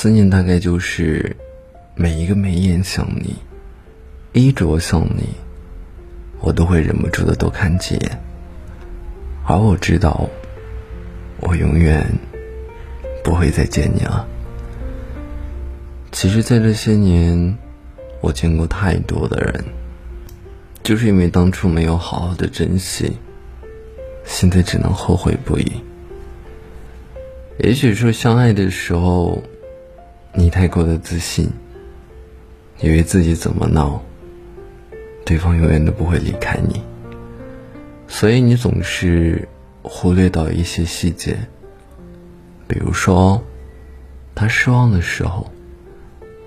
思念大概就是每一个眉眼想你，衣着想你，我都会忍不住的多看几眼。而我知道，我永远不会再见你了。其实，在这些年，我见过太多的人，就是因为当初没有好好的珍惜，现在只能后悔不已。也许说相爱的时候，你太过的自信，以为自己怎么闹，对方永远都不会离开你。所以你总是忽略到一些细节，比如说，他失望的时候，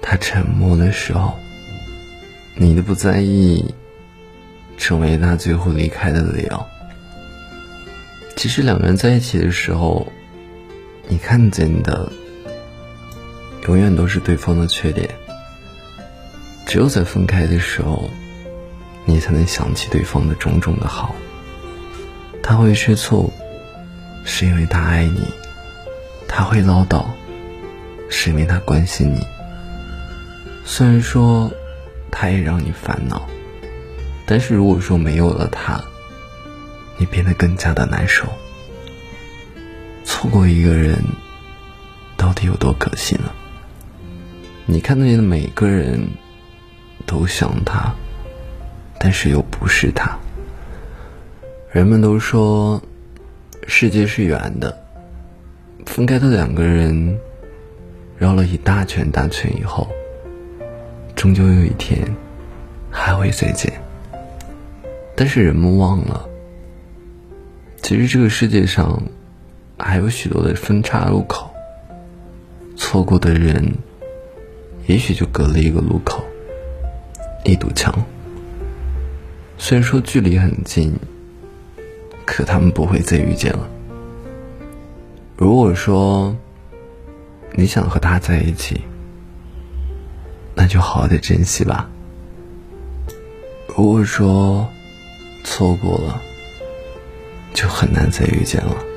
他沉默的时候，你的不在意，成为他最后离开的理由。其实两个人在一起的时候，你看见的永远都是对方的缺点，只有在分开的时候，你才能想起对方的种种的好。他会吃醋，是因为他爱你；他会唠叨，是因为他关心你。虽然说他也让你烦恼，但是如果说没有了他，你变得更加的难受。错过一个人，到底有多可惜呢？你看那的每个人都像他，但是又不是他。人们都说，世界是圆的。分开的两个人，绕了一大圈大圈以后，终究有一天还会再见。但是人们忘了，其实这个世界上还有许多的分岔路口，错过的人，也许就隔了一个路口，一堵墙。虽然说距离很近。可他们不会再遇见了。如果说你想和他在一起，那就好好的珍惜吧。如果说错过了，就很难再遇见了。